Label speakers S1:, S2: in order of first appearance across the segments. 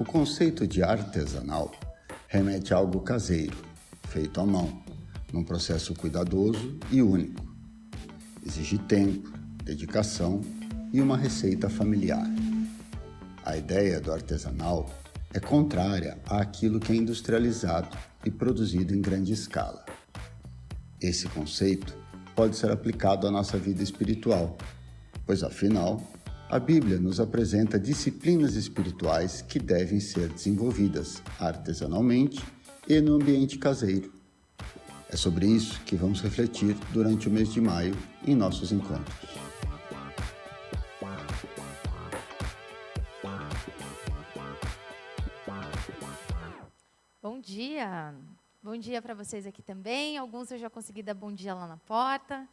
S1: O conceito de artesanal remete a algo caseiro, feito à mão, num processo cuidadoso e único. Exige tempo, dedicação e uma receita familiar. A ideia do artesanal é contrária àquilo que é industrializado e produzido em grande escala. Esse conceito pode ser aplicado à nossa vida espiritual, pois afinal, a Bíblia nos apresenta disciplinas espirituais que devem ser desenvolvidas artesanalmente e no ambiente caseiro. É sobre isso que vamos refletir durante o mês de maio em nossos encontros.
S2: Bom dia! Bom dia para vocês aqui também. Alguns eu já consegui dar bom dia lá na porta.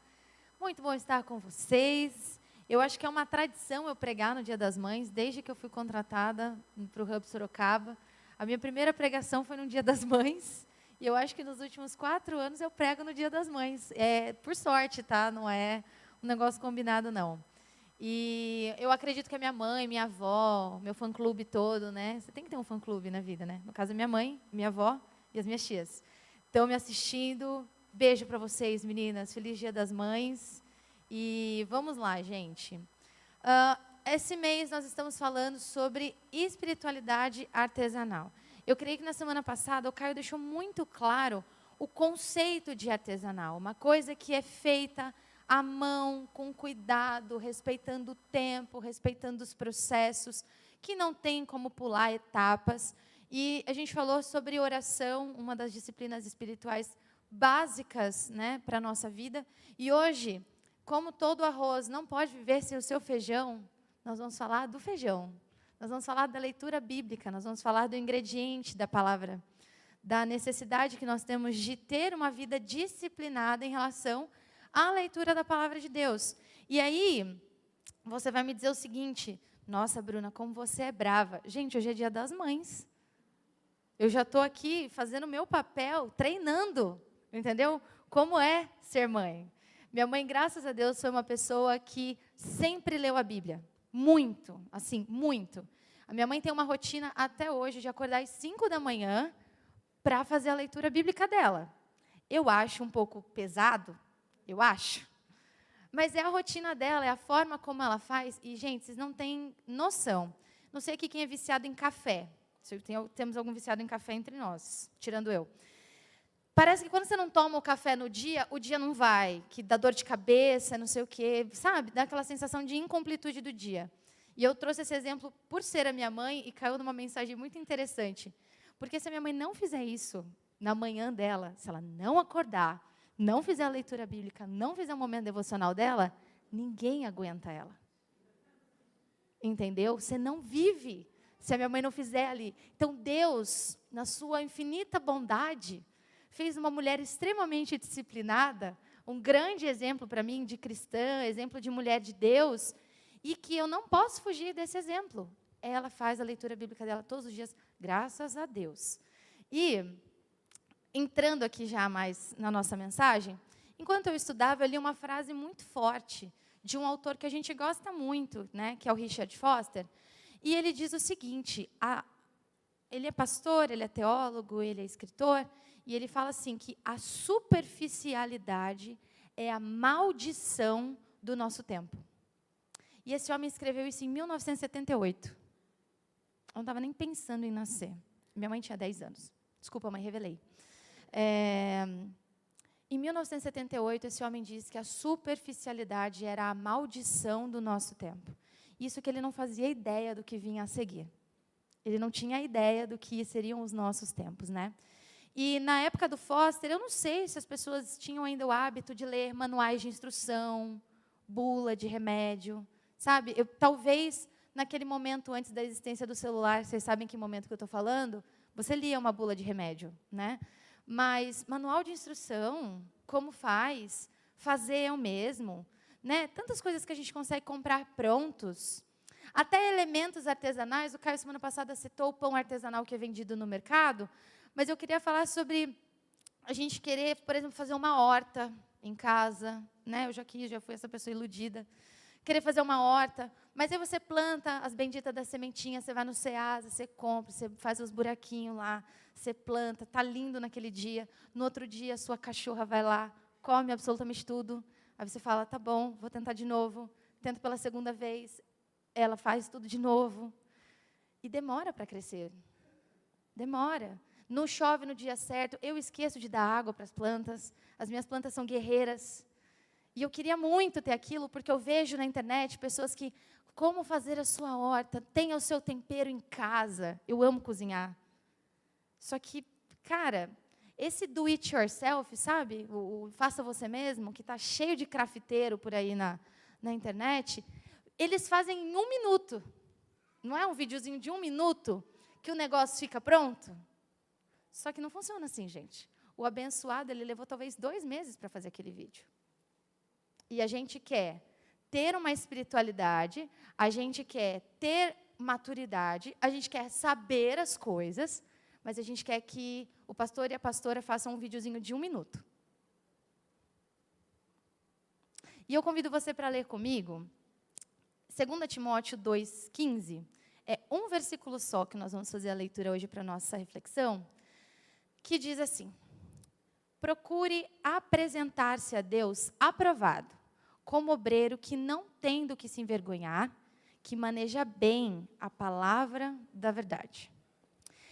S2: Muito bom estar com vocês. Eu acho que é uma tradição eu pregar no Dia das Mães, desde que eu fui contratada para o Hub Sorocaba. A minha primeira pregação foi no Dia das Mães. E eu acho que nos últimos quatro anos eu prego no Dia das Mães. É por sorte, tá? Não é um negócio combinado, não. E eu acredito que a minha mãe, minha avó, meu fã-clube todo, né? Você tem que ter um fã-clube na vida, né? No caso, minha mãe, minha avó e as minhas tias. Estão me assistindo. Beijo para vocês, meninas. Feliz Dia das Mães. E vamos lá, gente. Uh, esse mês nós estamos falando sobre espiritualidade artesanal. Eu creio que na semana passada o Caio deixou muito claro o conceito de artesanal, uma coisa que é feita à mão, com cuidado, respeitando o tempo, respeitando os processos, que não tem como pular etapas. E a gente falou sobre oração, uma das disciplinas espirituais básicas né, para a nossa vida. E hoje como todo arroz não pode viver sem o seu feijão, nós vamos falar do feijão. Nós vamos falar da leitura bíblica, nós vamos falar do ingrediente da palavra, da necessidade que nós temos de ter uma vida disciplinada em relação à leitura da palavra de Deus. E aí, você vai me dizer o seguinte: nossa, Bruna, como você é brava. Gente, hoje é dia das mães. Eu já estou aqui fazendo o meu papel, treinando, entendeu? Como é ser mãe. Minha mãe, graças a Deus, foi uma pessoa que sempre leu a Bíblia. Muito, assim, muito. A minha mãe tem uma rotina até hoje de acordar às 5 da manhã para fazer a leitura bíblica dela. Eu acho um pouco pesado, eu acho. Mas é a rotina dela, é a forma como ela faz. E, gente, vocês não têm noção. Não sei aqui quem é viciado em café. Se tem, temos algum viciado em café entre nós, tirando eu. Parece que quando você não toma o café no dia, o dia não vai, que dá dor de cabeça, não sei o quê, sabe? Dá aquela sensação de incompletude do dia. E eu trouxe esse exemplo por ser a minha mãe e caiu numa mensagem muito interessante. Porque se a minha mãe não fizer isso na manhã dela, se ela não acordar, não fizer a leitura bíblica, não fizer o momento devocional dela, ninguém aguenta ela. Entendeu? Você não vive se a minha mãe não fizer ali. Então Deus, na sua infinita bondade, fez uma mulher extremamente disciplinada, um grande exemplo para mim de cristã, exemplo de mulher de Deus, e que eu não posso fugir desse exemplo. Ela faz a leitura bíblica dela todos os dias, graças a Deus. E, entrando aqui já mais na nossa mensagem, enquanto eu estudava, eu li uma frase muito forte de um autor que a gente gosta muito, né, que é o Richard Foster, e ele diz o seguinte: a, ele é pastor, ele é teólogo, ele é escritor, e ele fala assim que a superficialidade é a maldição do nosso tempo. E esse homem escreveu isso em 1978. Eu não estava nem pensando em nascer. Minha mãe tinha 10 anos. Desculpa, mãe, revelei. É, em 1978, esse homem disse que a superficialidade era a maldição do nosso tempo. Isso que ele não fazia ideia do que vinha a seguir. Ele não tinha ideia do que seriam os nossos tempos, né? E na época do Foster, eu não sei se as pessoas tinham ainda o hábito de ler manuais de instrução, bula de remédio, sabe? Eu, talvez naquele momento antes da existência do celular, vocês sabem que momento que eu estou falando, você lia uma bula de remédio, né? Mas manual de instrução, como faz, fazer eu mesmo, né? Tantas coisas que a gente consegue comprar prontos. Até elementos artesanais, o Caio semana passada citou o pão artesanal que é vendido no mercado. Mas eu queria falar sobre a gente querer, por exemplo, fazer uma horta em casa. Né? Eu já quis, já fui essa pessoa iludida. querer fazer uma horta, mas aí você planta as benditas das sementinhas, você vai no Ceasa, você compra, você faz os buraquinhos lá, você planta, tá lindo naquele dia. No outro dia, a sua cachorra vai lá, come absolutamente tudo. Aí você fala, tá bom, vou tentar de novo. Tento pela segunda vez. Ela faz tudo de novo. E demora para crescer. Demora. Não chove no dia certo. Eu esqueço de dar água para as plantas. As minhas plantas são guerreiras. E eu queria muito ter aquilo, porque eu vejo na internet pessoas que, como fazer a sua horta, tenha o seu tempero em casa. Eu amo cozinhar. Só que, cara, esse do it yourself, sabe? O, o faça você mesmo, que está cheio de crafteiro por aí na, na internet, eles fazem em um minuto. Não é um videozinho de um minuto que o negócio fica pronto? Só que não funciona assim, gente. O abençoado, ele levou talvez dois meses para fazer aquele vídeo. E a gente quer ter uma espiritualidade, a gente quer ter maturidade, a gente quer saber as coisas, mas a gente quer que o pastor e a pastora façam um videozinho de um minuto. E eu convido você para ler comigo 2 Timóteo 2,15. É um versículo só que nós vamos fazer a leitura hoje para a nossa reflexão, que diz assim: Procure apresentar-se a Deus aprovado, como obreiro que não tem do que se envergonhar, que maneja bem a palavra da verdade.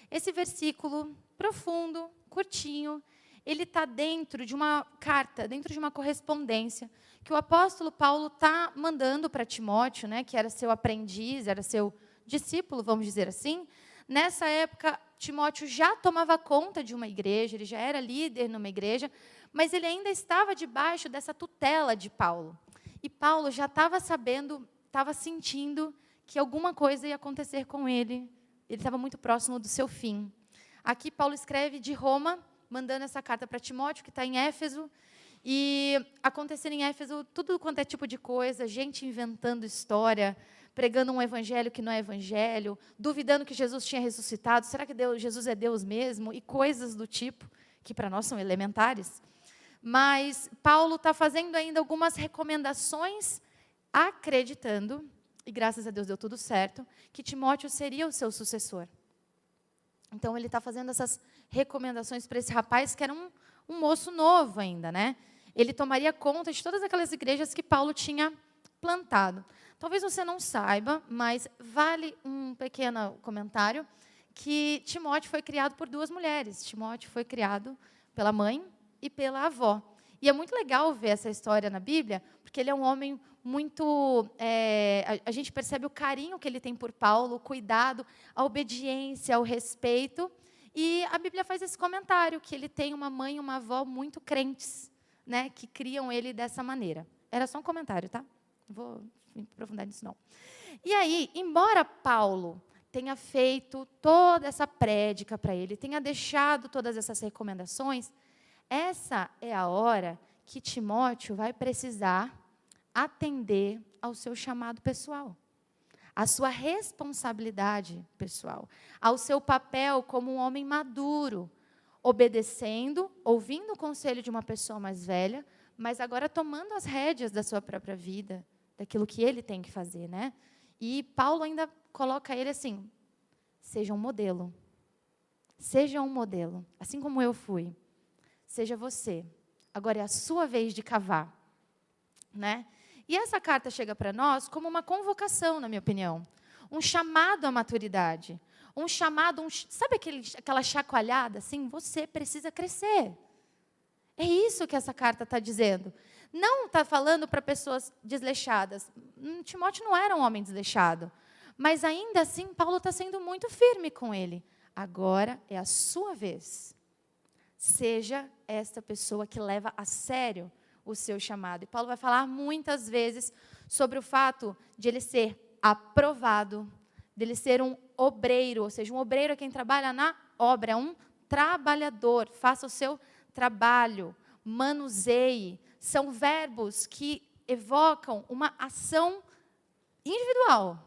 S2: Esse versículo profundo, curtinho, ele está dentro de uma carta, dentro de uma correspondência que o apóstolo Paulo está mandando para Timóteo, né, que era seu aprendiz, era seu discípulo, vamos dizer assim. Nessa época, Timóteo já tomava conta de uma igreja, ele já era líder numa igreja, mas ele ainda estava debaixo dessa tutela de Paulo. E Paulo já estava sabendo, estava sentindo que alguma coisa ia acontecer com ele ele estava muito próximo do seu fim. Aqui Paulo escreve de Roma, mandando essa carta para Timóteo, que está em Éfeso, e acontecendo em Éfeso tudo quanto é tipo de coisa, gente inventando história, pregando um evangelho que não é evangelho, duvidando que Jesus tinha ressuscitado, será que Deus, Jesus é Deus mesmo? E coisas do tipo, que para nós são elementares. Mas Paulo está fazendo ainda algumas recomendações, acreditando e graças a Deus deu tudo certo, que Timóteo seria o seu sucessor. Então ele está fazendo essas recomendações para esse rapaz que era um, um moço novo ainda, né? Ele tomaria conta de todas aquelas igrejas que Paulo tinha plantado. Talvez você não saiba, mas vale um pequeno comentário que Timóteo foi criado por duas mulheres. Timóteo foi criado pela mãe e pela avó. E é muito legal ver essa história na Bíblia, porque ele é um homem muito. É, a, a, gente percebe o carinho que ele tem por Paulo, o cuidado, a obediência, o respeito. E a Bíblia faz esse comentário, que ele tem uma mãe e uma avó muito crentes, né, que criam ele dessa maneira. Era só um comentário, tá? Vou me aprofundar nisso, não. E aí, embora Paulo tenha feito toda essa prédica para ele, tenha deixado todas essas recomendações, essa é a hora que Timóteo vai precisar atender ao seu chamado pessoal, à sua responsabilidade pessoal, ao seu papel como um homem maduro, obedecendo, ouvindo o conselho de uma pessoa mais velha, mas agora tomando as rédeas da sua própria vida, daquilo que ele tem que fazer, né? E Paulo ainda coloca ele assim: seja um modelo. Seja um modelo, assim como eu fui. Seja você. Agora é a sua vez de cavar, né? E essa carta chega para nós como uma convocação, na minha opinião, um chamado à maturidade, um chamado, um, sabe aquele, aquela chacoalhada assim? Você precisa crescer. É isso que essa carta está dizendo. Não está falando para pessoas desleixadas. Hum, Timóteo não era um homem desleixado. Mas ainda assim, Paulo está sendo muito firme com ele. Agora é a sua vez. Seja esta pessoa que leva a sério o seu chamado. E Paulo vai falar muitas vezes sobre o fato de ele ser aprovado, dele ser um obreiro, ou seja, um obreiro é quem trabalha na obra, é um trabalhador, faça o seu trabalho, manuseie. São verbos que evocam uma ação individual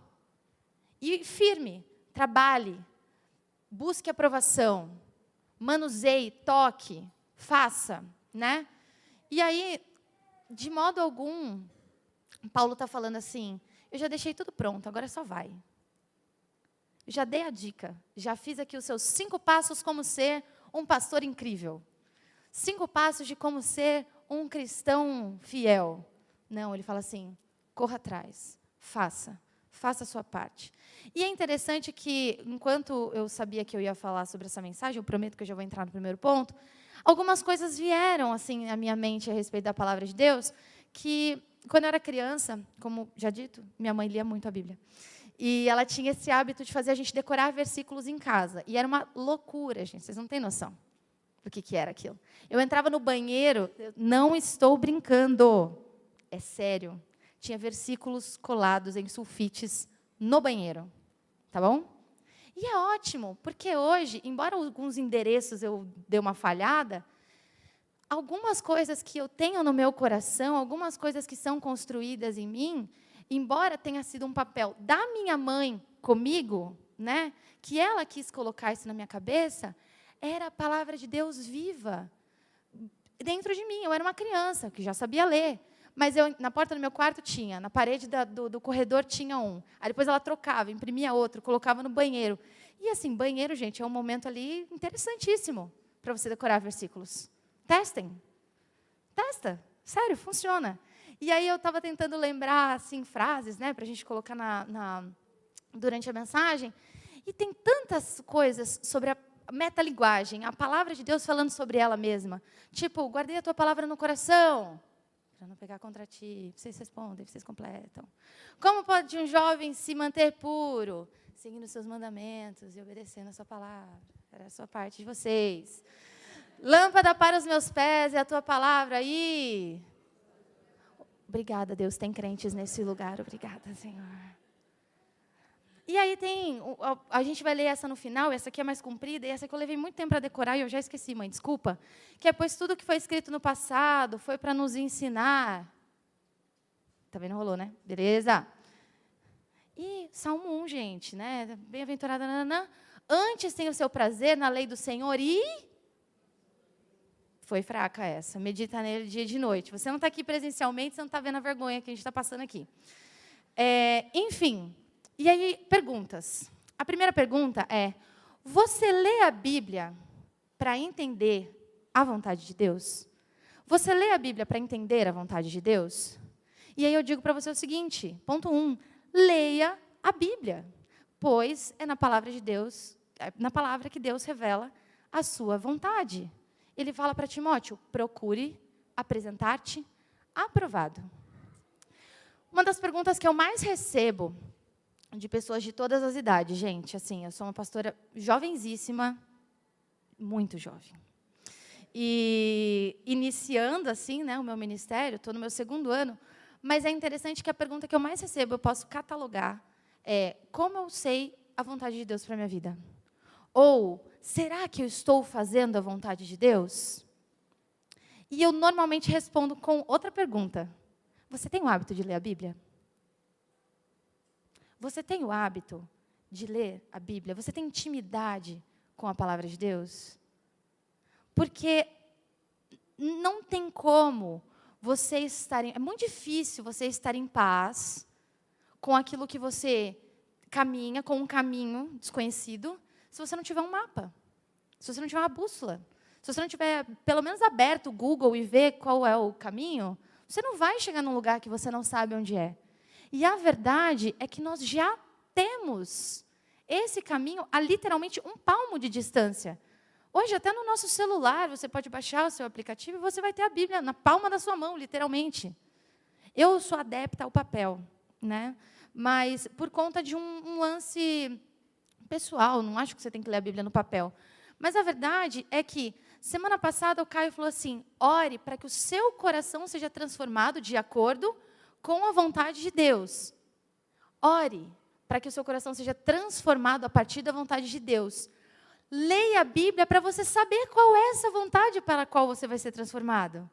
S2: e firme. Trabalhe, busque aprovação, manuseie, toque, faça, né? E aí, de modo algum, Paulo está falando assim: eu já deixei tudo pronto, agora só vai. Já dei a dica, já fiz aqui os seus cinco passos como ser um pastor incrível. Cinco passos de como ser um cristão fiel. Não, ele fala assim: corra atrás, faça, faça a sua parte. E é interessante que, enquanto eu sabia que eu ia falar sobre essa mensagem, eu prometo que eu já vou entrar no primeiro ponto, algumas coisas vieram assim à minha mente a respeito da palavra de Deus, que quando eu era criança, como já dito, minha mãe lia muito a Bíblia. E ela tinha esse hábito de fazer a gente decorar versículos em casa. E era uma loucura, gente, vocês não têm noção do que, que era aquilo. Eu entrava no banheiro, não estou brincando, é sério. Tinha versículos colados em sulfites no banheiro, tá bom? E é ótimo, porque hoje, embora alguns endereços eu dê uma falhada, algumas coisas que eu tenho no meu coração, algumas coisas que são construídas em mim, embora tenha sido um papel da minha mãe comigo, né, que ela quis colocar isso na minha cabeça, era a palavra de Deus viva dentro de mim. Eu era uma criança que já sabia ler, mas eu na porta do meu quarto tinha, na parede da, do, do corredor tinha um. Aí depois ela trocava, imprimia outro, colocava no banheiro. E assim, banheiro, gente, é um momento ali interessantíssimo para você decorar versículos. Testem. Testa. Sério, funciona. E aí eu estava tentando lembrar assim frases, né, para a gente colocar na, na, durante a mensagem. E tem tantas coisas sobre a metalinguagem, a palavra de Deus falando sobre ela mesma. Tipo, guardei a tua palavra no coração, para não pegar contra ti. Vocês respondem, vocês completam. Como pode um jovem se manter puro? Seguindo seus mandamentos e obedecendo a sua palavra. Era a sua parte de vocês. Lâmpada para os meus pés é a tua palavra. E Obrigada, Deus, tem crentes nesse lugar. Obrigada, Senhor. E aí tem, a, gente vai ler essa no final, essa aqui é mais comprida, e essa que eu levei muito tempo para decorar e eu já esqueci, mãe, desculpa. Que é, pois tudo que foi escrito no passado foi para nos ensinar. Também não rolou, né? Beleza. E Salmo 1, gente, né? Bem-aventurada, nananã. Antes tem o seu prazer na lei do Senhor e foi fraca essa. Medita nele dia e de noite. Você não está aqui presencialmente, você não está vendo a vergonha que a gente está passando aqui. É, enfim, e aí, perguntas. A primeira pergunta é: você lê a Bíblia para entender a vontade de Deus? Você lê a Bíblia para entender a vontade de Deus? E aí eu digo para você o seguinte: ponto um, leia a Bíblia, pois é na palavra de Deus, é na palavra que Deus revela a sua vontade ele fala para Timóteo: procure apresentar-te aprovado. Uma das perguntas que eu mais recebo de pessoas de todas as idades, gente, assim, eu sou uma pastora jovenzíssima, muito jovem. E iniciando assim, né, o meu ministério, estou no meu segundo ano, mas é interessante que a pergunta que eu mais recebo, eu posso catalogar, é: como eu sei a vontade de Deus para minha vida? Ou será que eu estou fazendo a vontade de Deus? E eu normalmente respondo com outra pergunta: Você tem o hábito de ler a Bíblia? Você tem o hábito de ler a Bíblia? Você tem intimidade com a palavra de Deus? Porque não tem como você estar. Em, é muito difícil você estar em paz com aquilo que você caminha, com um caminho desconhecido, se você não tiver um mapa, se você não tiver uma bússola, se você não tiver pelo menos aberto o Google e ver qual é o caminho, você não vai chegar num lugar que você não sabe onde é. E a verdade é que nós já temos esse caminho a literalmente um palmo de distância. Hoje, até no nosso celular, você pode baixar o seu aplicativo e você vai ter a Bíblia na palma da sua mão, literalmente. Eu sou adepta ao papel, né? mas por conta de um, um lance pessoal, não acho que você tem que ler a Bíblia no papel. Mas a verdade é que, semana passada, o Caio falou assim: ore para que o seu coração seja transformado de acordo com a vontade de Deus. Ore para que o seu coração seja transformado a partir da vontade de Deus. Leia a Bíblia para você saber qual é essa vontade para a qual você vai ser transformado.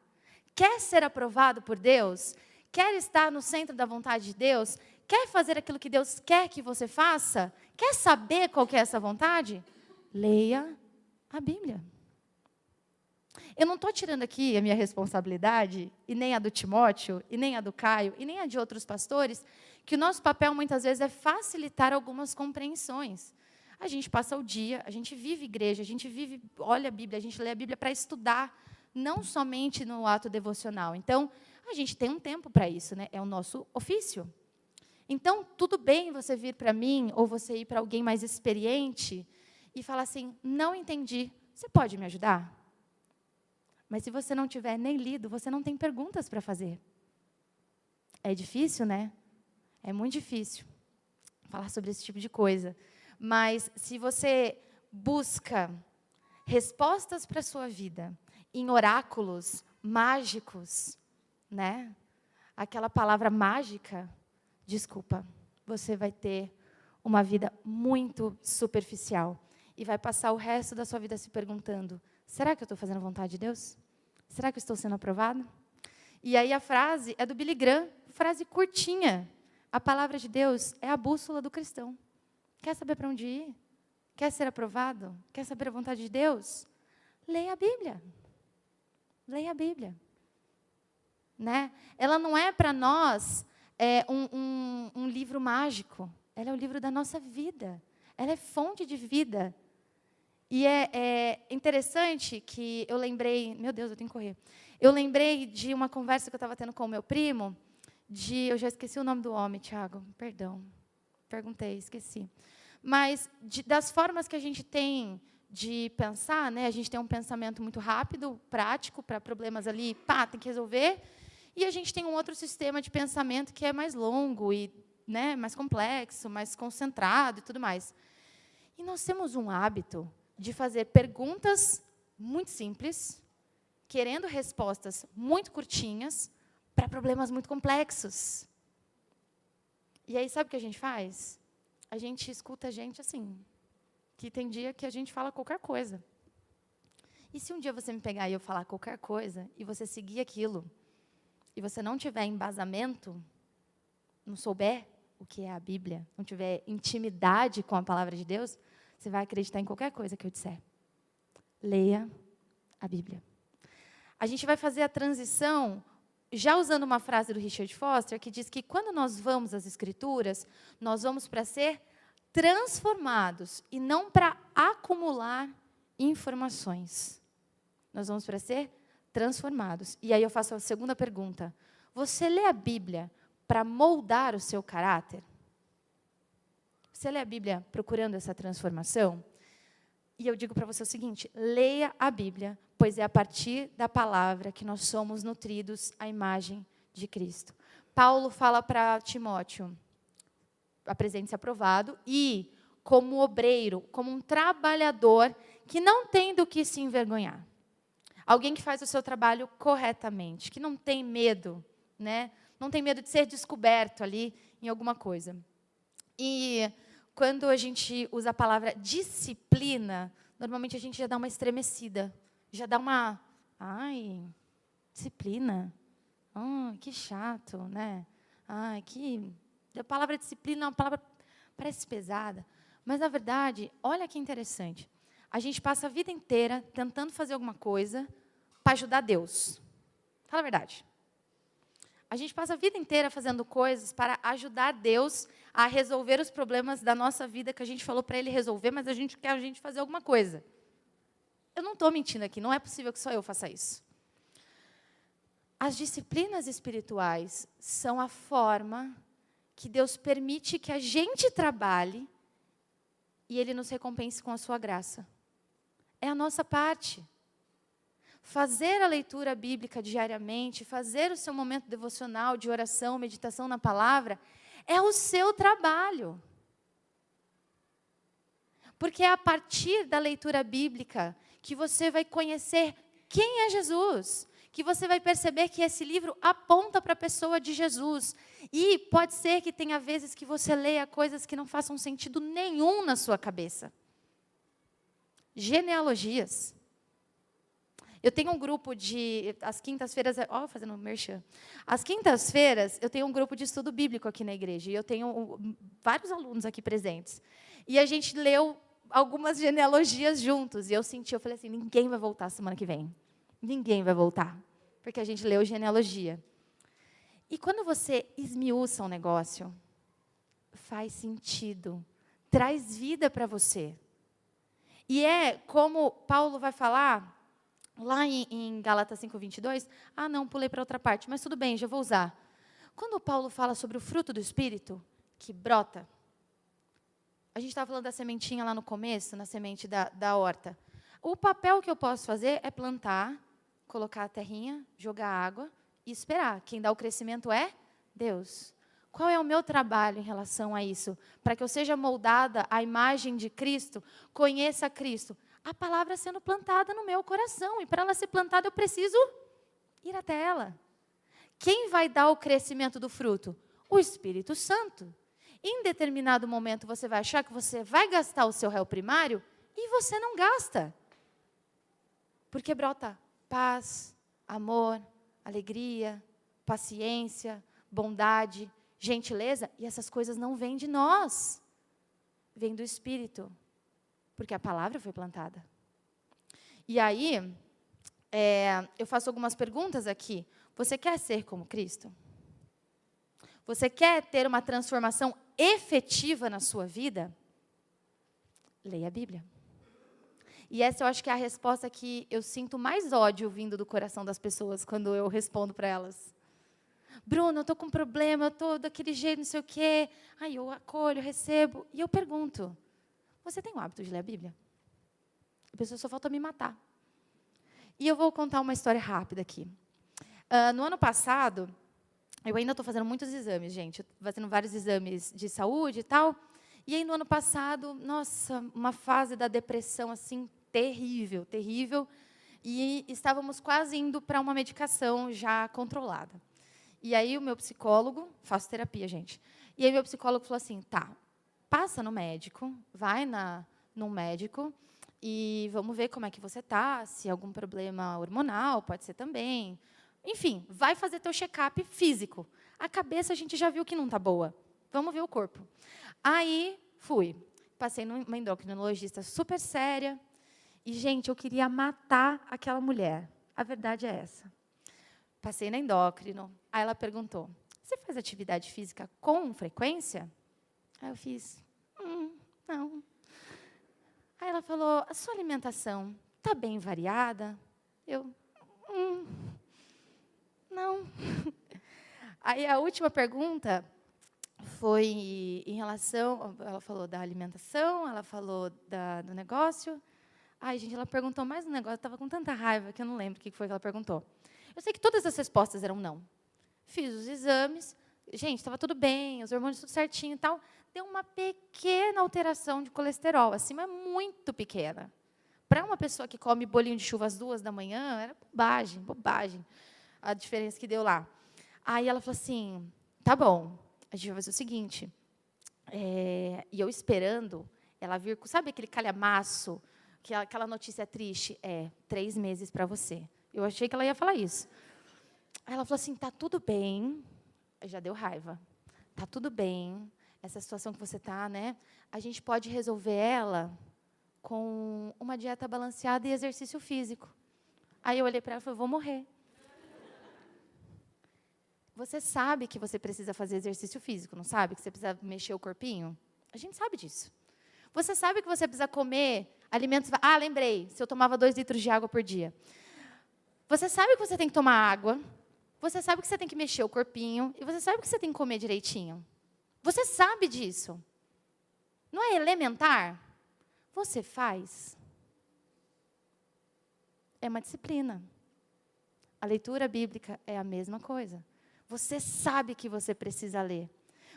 S2: Quer ser aprovado por Deus? Quer estar no centro da vontade de Deus? Quer fazer aquilo que Deus quer que você faça? Quer saber qual que é essa vontade? Leia a Bíblia. Eu não estou tirando aqui a minha responsabilidade, e nem a do Timóteo, e nem a do Caio, e nem a de outros pastores, que o nosso papel muitas vezes é facilitar algumas compreensões. A gente passa o dia, a gente vive igreja, a gente vive, olha a Bíblia, a gente lê a Bíblia para estudar, não somente no ato devocional. Então, a gente tem um tempo para isso, né? É o nosso ofício. Então, tudo bem você vir para mim ou você ir para alguém mais experiente e falar assim: "Não entendi. Você pode me ajudar?" Mas se você não tiver nem lido, você não tem perguntas para fazer. É difícil, né? É muito difícil falar sobre esse tipo de coisa. Mas se você busca respostas para a sua vida em oráculos mágicos, né? Aquela palavra mágica, desculpa, você vai ter uma vida muito superficial e vai passar o resto da sua vida se perguntando: será que eu estou fazendo a vontade de Deus? Será que eu estou sendo aprovado? E aí a frase é do Billy Graham, frase curtinha. A palavra de Deus é a bússola do cristão. Quer saber para onde ir? Quer ser aprovado? Quer saber a vontade de Deus? Leia a Bíblia. Leia a Bíblia. Né? Ela não é para nós é, um, um, um livro mágico. Ela é o livro da nossa vida. Ela é fonte de vida. E é, é, interessante que eu lembrei, meu Deus, eu tenho que correr. Eu lembrei de uma conversa que eu estava tendo com o meu primo, de, eu já esqueci o nome do homem, Tiago, perdão, perguntei, esqueci. Mas de, das formas que a gente tem de pensar, né, a gente tem um pensamento muito rápido, prático, para problemas ali, pá, tem que resolver, e a gente tem um outro sistema de pensamento que é mais longo e né, mais complexo, mais concentrado e tudo mais. E nós temos um hábito de fazer perguntas muito simples, querendo respostas muito curtinhas para problemas muito complexos. E aí, sabe o que a gente faz? A gente escuta gente assim, que tem dia que a gente fala qualquer coisa. E se um dia você me pegar e eu falar qualquer coisa, e você seguir aquilo, e você não tiver embasamento, não souber o que é a Bíblia, não tiver intimidade com a palavra de Deus, você vai acreditar em qualquer coisa que eu disser. Leia a Bíblia. A gente vai fazer a transição já usando uma frase do Richard Foster que diz que quando nós vamos às escrituras, nós vamos para ser transformados e não para acumular informações. Nós vamos para ser transformados. E aí eu faço a segunda pergunta: você lê a Bíblia para moldar o seu caráter? Você lê a Bíblia procurando essa transformação? E eu digo para você o seguinte: leia a Bíblia, pois é a partir da palavra que nós somos nutridos à imagem de Cristo. Paulo fala para Timóteo: apresente-se aprovado e, como obreiro, como um trabalhador que não tem do que se envergonhar. Alguém que faz o seu trabalho corretamente, que não tem medo, né? não tem medo de ser descoberto ali em alguma coisa. E quando a gente usa a palavra disciplina, normalmente a gente já dá uma estremecida, já dá uma, ai, disciplina, oh, que chato, né? Ai, que a palavra disciplina é uma palavra parece pesada, mas na verdade, olha que interessante. A gente passa a vida inteira tentando fazer alguma coisa para ajudar Deus. Fala a verdade. A gente passa a vida inteira fazendo coisas para ajudar Deus a resolver os problemas da nossa vida que a gente falou para Ele resolver, mas a gente quer a gente fazer alguma coisa. Eu não estou mentindo aqui, não é possível que só eu faça isso. As disciplinas espirituais são a forma que Deus permite que a gente trabalhe e Ele nos recompense com a sua graça. É a nossa parte fazer a leitura bíblica diariamente, fazer o seu momento devocional de oração, meditação na palavra, é o seu trabalho. Porque é a partir da leitura bíblica que você vai conhecer quem é Jesus, que você vai perceber que esse livro aponta para a pessoa de Jesus. E pode ser que tenha vezes que você leia coisas que não façam sentido nenhum na sua cabeça. Genealogias. Eu tenho um grupo de. As quintas-feiras. Ó, oh, fazendo merchan. As quintas-feiras, eu tenho um grupo de estudo bíblico aqui na igreja. E eu tenho vários alunos aqui presentes. E a gente leu algumas genealogias juntos. E eu senti, eu falei assim: ninguém vai voltar semana que vem. Ninguém vai voltar, porque a gente leu genealogia. E quando você esmiuça um negócio, faz sentido, traz vida para você. E é como Paulo vai falar lá em, em Gálatas 5:22. Ah, não, pulei para outra parte, mas tudo bem, já vou usar. Quando Paulo fala sobre o fruto do espírito que brota, a gente estava falando da sementinha lá no começo, na semente da, da horta. O papel que eu posso fazer é plantar, colocar a terrinha, jogar água e esperar. Quem dá o crescimento é Deus. Qual é o meu trabalho em relação a isso? Para que eu seja moldada à imagem de Cristo, conheça Cristo. A palavra sendo plantada no meu coração. E para ela ser plantada, eu preciso ir até ela. Quem vai dar o crescimento do fruto? O Espírito Santo. Em determinado momento você vai achar que você vai gastar o seu réu primário e você não gasta. Porque brota paz, amor, alegria, paciência, bondade, gentileza, e essas coisas não vêm de nós, vêm do Espírito, porque a palavra foi plantada. E aí, é, eu faço algumas perguntas aqui. Você quer ser como Cristo? Você quer ter uma transformação efetiva na sua vida? Leia a Bíblia. E essa eu acho que é a resposta que eu sinto mais ódio vindo do coração das pessoas quando eu respondo para elas. Bruno, eu estou com um problema, eu estou daquele jeito, não sei o quê. Aí eu acolho, recebo. E eu pergunto: Você tem o hábito de ler a Bíblia? A pessoa só falta me matar. E eu vou contar uma história rápida aqui. Uh, no ano passado, eu ainda estou fazendo muitos exames, gente, fazendo vários exames de saúde e tal. E aí, no ano passado, nossa, uma fase da depressão, assim, terrível, terrível. E estávamos quase indo para uma medicação já controlada. E aí, o meu psicólogo, faço terapia, gente. E aí, meu psicólogo falou assim: tá, passa no médico, vai na, num médico e vamos ver como é que você está, se algum problema hormonal, pode ser também, enfim, vai fazer teu check-up físico. A cabeça a gente já viu que não está boa. Vamos ver o corpo. Aí fui. Passei numa endocrinologista super séria. E, gente, eu queria matar aquela mulher. A verdade é essa. Passei na endócrino. Aí ela perguntou: Você faz atividade física com frequência? Aí eu fiz: Não. Aí ela falou: A sua alimentação está bem variada? Eu: Hum, não. Aí a última pergunta foi em relação, ela falou da alimentação, ela falou da, do negócio. Ai, gente, ela perguntou mais um negócio, estava com tanta raiva que eu não lembro o que foi que ela perguntou. Eu sei que todas as respostas eram não. Fiz os exames, gente, estava tudo bem, os hormônios tudo certinho e tal. Deu uma pequena alteração de colesterol, mas muito pequena. Para uma pessoa que come bolinho de chuva às duas da manhã, era bobagem, bobagem a diferença que deu lá. Aí ela falou assim: tá bom, a gente vai fazer o seguinte. É, e eu esperando ela vir, sabe aquele calhamaço, aquela notícia triste? É, três meses para você. Eu achei que ela ia falar isso. Aí ela falou assim: tá tudo bem. Já deu raiva. Tá tudo bem. Essa situação que você tá, né? A gente pode resolver ela com uma dieta balanceada e exercício físico. Aí eu olhei para ela e falei: vou morrer. Você sabe que você precisa fazer exercício físico, não sabe? Que você precisa mexer o corpinho? A gente sabe disso. Você sabe que você precisa comer alimentos. Ah, lembrei, se eu tomava dois litros de água por dia. Você sabe que você tem que tomar água. Você sabe que você tem que mexer o corpinho. E você sabe que você tem que comer direitinho. Você sabe disso. Não é elementar? Você faz. É uma disciplina. A leitura bíblica é a mesma coisa. Você sabe que você precisa ler.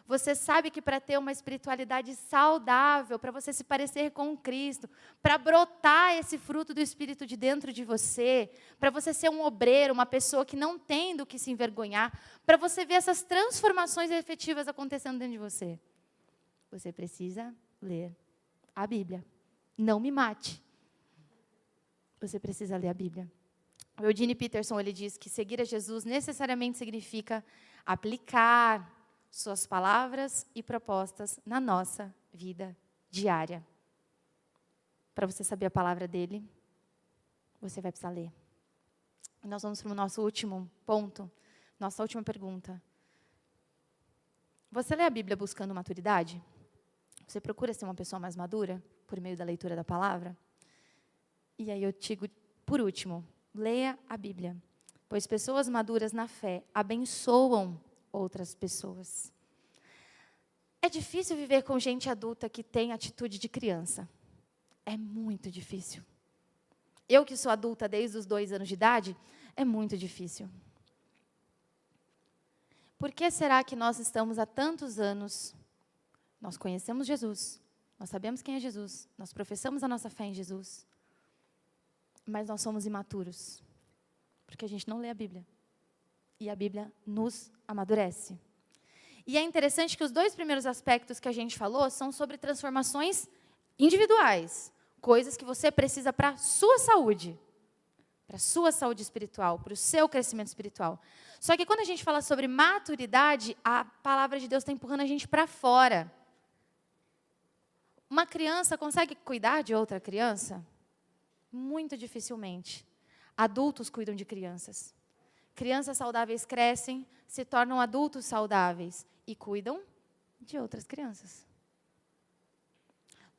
S2: Você sabe que para ter uma espiritualidade saudável, para você se parecer com Cristo, para brotar esse fruto do Espírito de dentro de você, para você ser um obreiro, uma pessoa que não tem do que se envergonhar, para você ver essas transformações efetivas acontecendo dentro de você, você precisa ler a Bíblia. Não me mate. Você precisa ler a Bíblia. O Eugene Peterson ele diz que seguir a Jesus necessariamente significa aplicar suas palavras e propostas na nossa vida diária. Para você saber a palavra dele, você vai precisar ler. Nós vamos para o nosso último ponto, nossa última pergunta. Você lê a Bíblia buscando maturidade? Você procura ser uma pessoa mais madura por meio da leitura da palavra? E aí eu digo, por último, leia a Bíblia, pois pessoas maduras na fé abençoam outras pessoas. É difícil viver com gente adulta que tem atitude de criança. É muito difícil. Eu que sou adulta desde os dois anos de idade, é muito difícil. Por que será que nós estamos há tantos anos? Nós conhecemos Jesus, nós sabemos quem é Jesus, nós professamos a nossa fé em Jesus, mas nós somos imaturos, porque a gente não lê a Bíblia. E a Bíblia nos amadurece. E é interessante que os dois primeiros aspectos que a gente falou são sobre transformações individuais, coisas que você precisa para a sua saúde, para a sua saúde espiritual, para o seu crescimento espiritual. Só que quando a gente fala sobre maturidade, a palavra de Deus está empurrando a gente para fora. Uma criança consegue cuidar de outra criança? Muito dificilmente. Adultos cuidam de crianças. Crianças saudáveis crescem, se tornam adultos saudáveis e cuidam de outras crianças.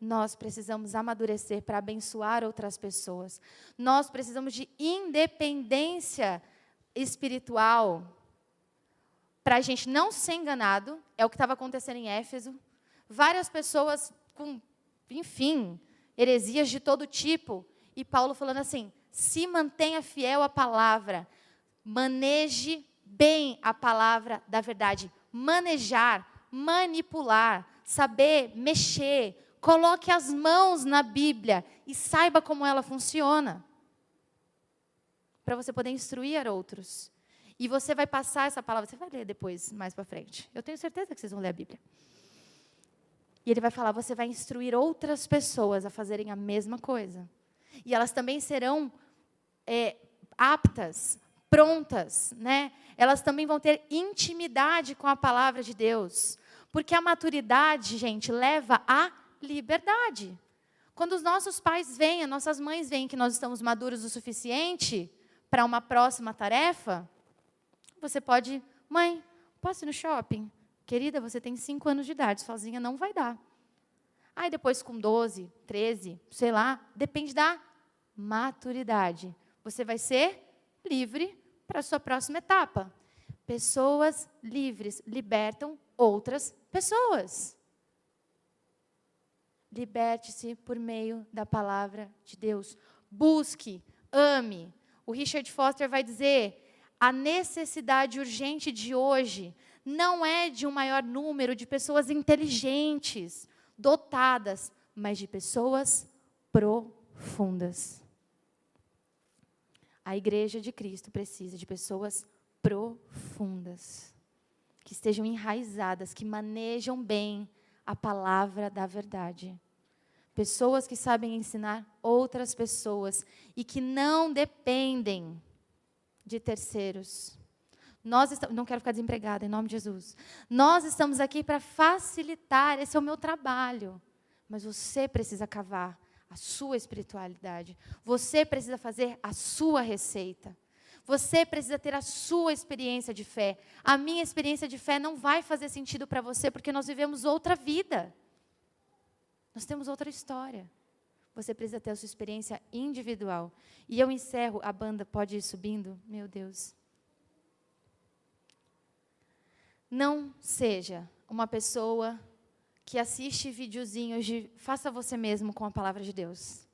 S2: Nós precisamos amadurecer para abençoar outras pessoas. Nós precisamos de independência espiritual para a gente não ser enganado. É o que estava acontecendo em Éfeso. Várias pessoas com, enfim, heresias de todo tipo. E Paulo falando assim: se mantenha fiel à palavra, maneje bem a palavra da verdade manejar, manipular, saber mexer. Coloque as mãos na Bíblia e saiba como ela funciona. Para você poder instruir outros. E você vai passar essa palavra, você vai ler depois, mais para frente. Eu tenho certeza que vocês vão ler a Bíblia. E ele vai falar: você vai instruir outras pessoas a fazerem a mesma coisa. E elas também serão é, aptas prontas, né? Elas também vão ter intimidade com a palavra de Deus. Porque a maturidade, gente, leva à liberdade. Quando os nossos pais veem, as nossas mães veem que nós estamos maduros o suficiente para uma próxima tarefa, você pode, mãe, posso ir no shopping? Querida, você tem cinco anos de idade, sozinha não vai dar. Aí depois com 12, 13, sei lá, depende da maturidade. Você vai ser livre para a sua próxima etapa. Pessoas livres libertam outras pessoas. Liberte-se por meio da palavra de Deus. Busque, ame. O Richard Foster vai dizer: a necessidade urgente de hoje não é de um maior número de pessoas inteligentes, dotadas, mas de pessoas profundas. A igreja de Cristo precisa de pessoas profundas, que estejam enraizadas, que manejam bem a palavra da verdade. Pessoas que sabem ensinar outras pessoas e que não dependem de terceiros. Nós estamos, não quero ficar desempregada, em nome de Jesus. Nós estamos aqui para facilitar, esse é o meu trabalho. Mas você precisa cavar a sua espiritualidade. Você precisa fazer a sua receita. Você precisa ter a sua experiência de fé. A minha experiência de fé não vai fazer sentido para você porque nós vivemos outra vida. Nós temos outra história. Você precisa ter a sua experiência individual. E eu encerro, a banda pode ir subindo? Meu Deus. Não seja uma pessoa que assiste videozinhos de faça você mesmo com a palavra de Deus.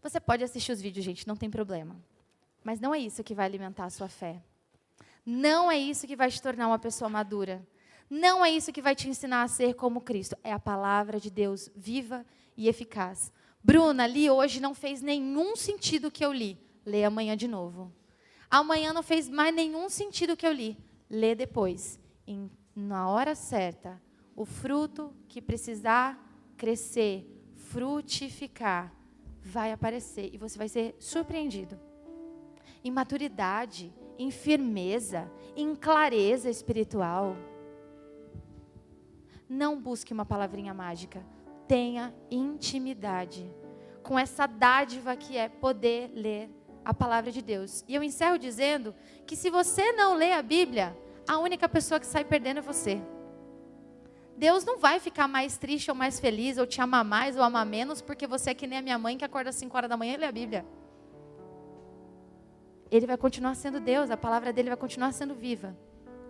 S2: Você pode assistir os vídeos, gente, não tem problema. Mas não é isso que vai alimentar a sua fé. Não é isso que vai te tornar uma pessoa madura. Não é isso que vai te ensinar a ser como Cristo. É a palavra de Deus viva e eficaz. Bruna, li hoje não fez nenhum sentido o que eu li. Lê amanhã de novo. Amanhã não fez mais nenhum sentido o que eu li. Lê depois. Em na hora certa, o fruto que precisar crescer, frutificar, vai aparecer e você vai ser surpreendido. Em maturidade, em firmeza, em clareza espiritual. Não busque uma palavrinha mágica. Tenha intimidade com essa dádiva que é poder ler a palavra de Deus. E eu encerro dizendo que se você não lê a Bíblia, a única pessoa que sai perdendo é você. Deus não vai ficar mais triste ou mais feliz, ou te amar mais ou amar menos, porque você é que nem a minha mãe que acorda às 5 horas da manhã e lê a Bíblia. Ele vai continuar sendo Deus, a palavra dele vai continuar sendo viva.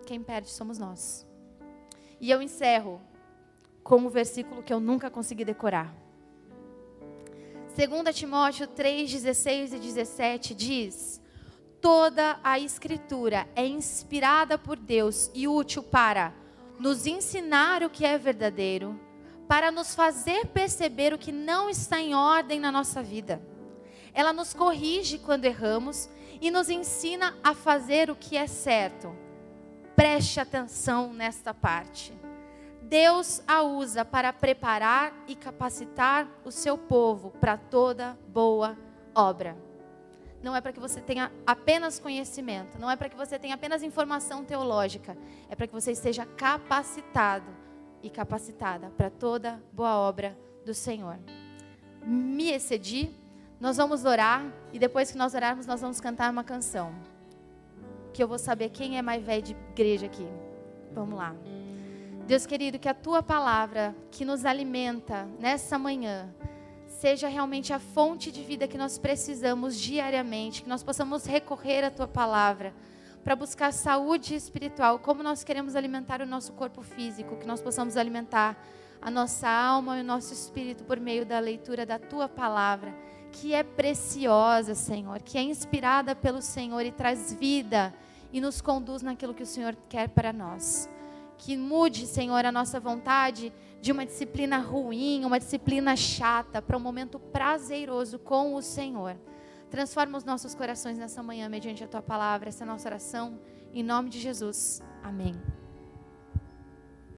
S2: Quem perde somos nós. E eu encerro com um versículo que eu nunca consegui decorar. 2 Timóteo 3, 16 e 17 diz: Toda a Escritura é inspirada por Deus e útil para nos ensinar o que é verdadeiro, para nos fazer perceber o que não está em ordem na nossa vida. Ela nos corrige quando erramos e nos ensina a fazer o que é certo. Preste atenção nesta parte. Deus a usa para preparar e capacitar o seu povo para toda boa obra. Não é para que você tenha apenas conhecimento, não é para que você tenha apenas informação teológica, é para que você esteja capacitado e capacitada para toda boa obra do Senhor. Me excedi, nós vamos orar e depois que nós orarmos, nós vamos cantar uma canção. Que eu vou saber quem é mais velho de igreja aqui. Vamos lá. Deus querido, que a tua palavra que nos alimenta nessa manhã seja realmente a fonte de vida que nós precisamos diariamente, que nós possamos recorrer à tua palavra para buscar saúde espiritual, como nós queremos alimentar o nosso corpo físico, que nós possamos alimentar a nossa alma e o nosso espírito por meio da leitura da tua palavra, que é preciosa, Senhor, que é inspirada pelo Senhor e traz vida e nos conduz naquilo que o Senhor quer para nós. Que mude, Senhor, a nossa vontade de uma disciplina ruim, uma disciplina chata, para um momento prazeroso com o Senhor. Transforma os nossos corações nessa manhã mediante a tua palavra, essa é a nossa oração, em nome de Jesus. Amém.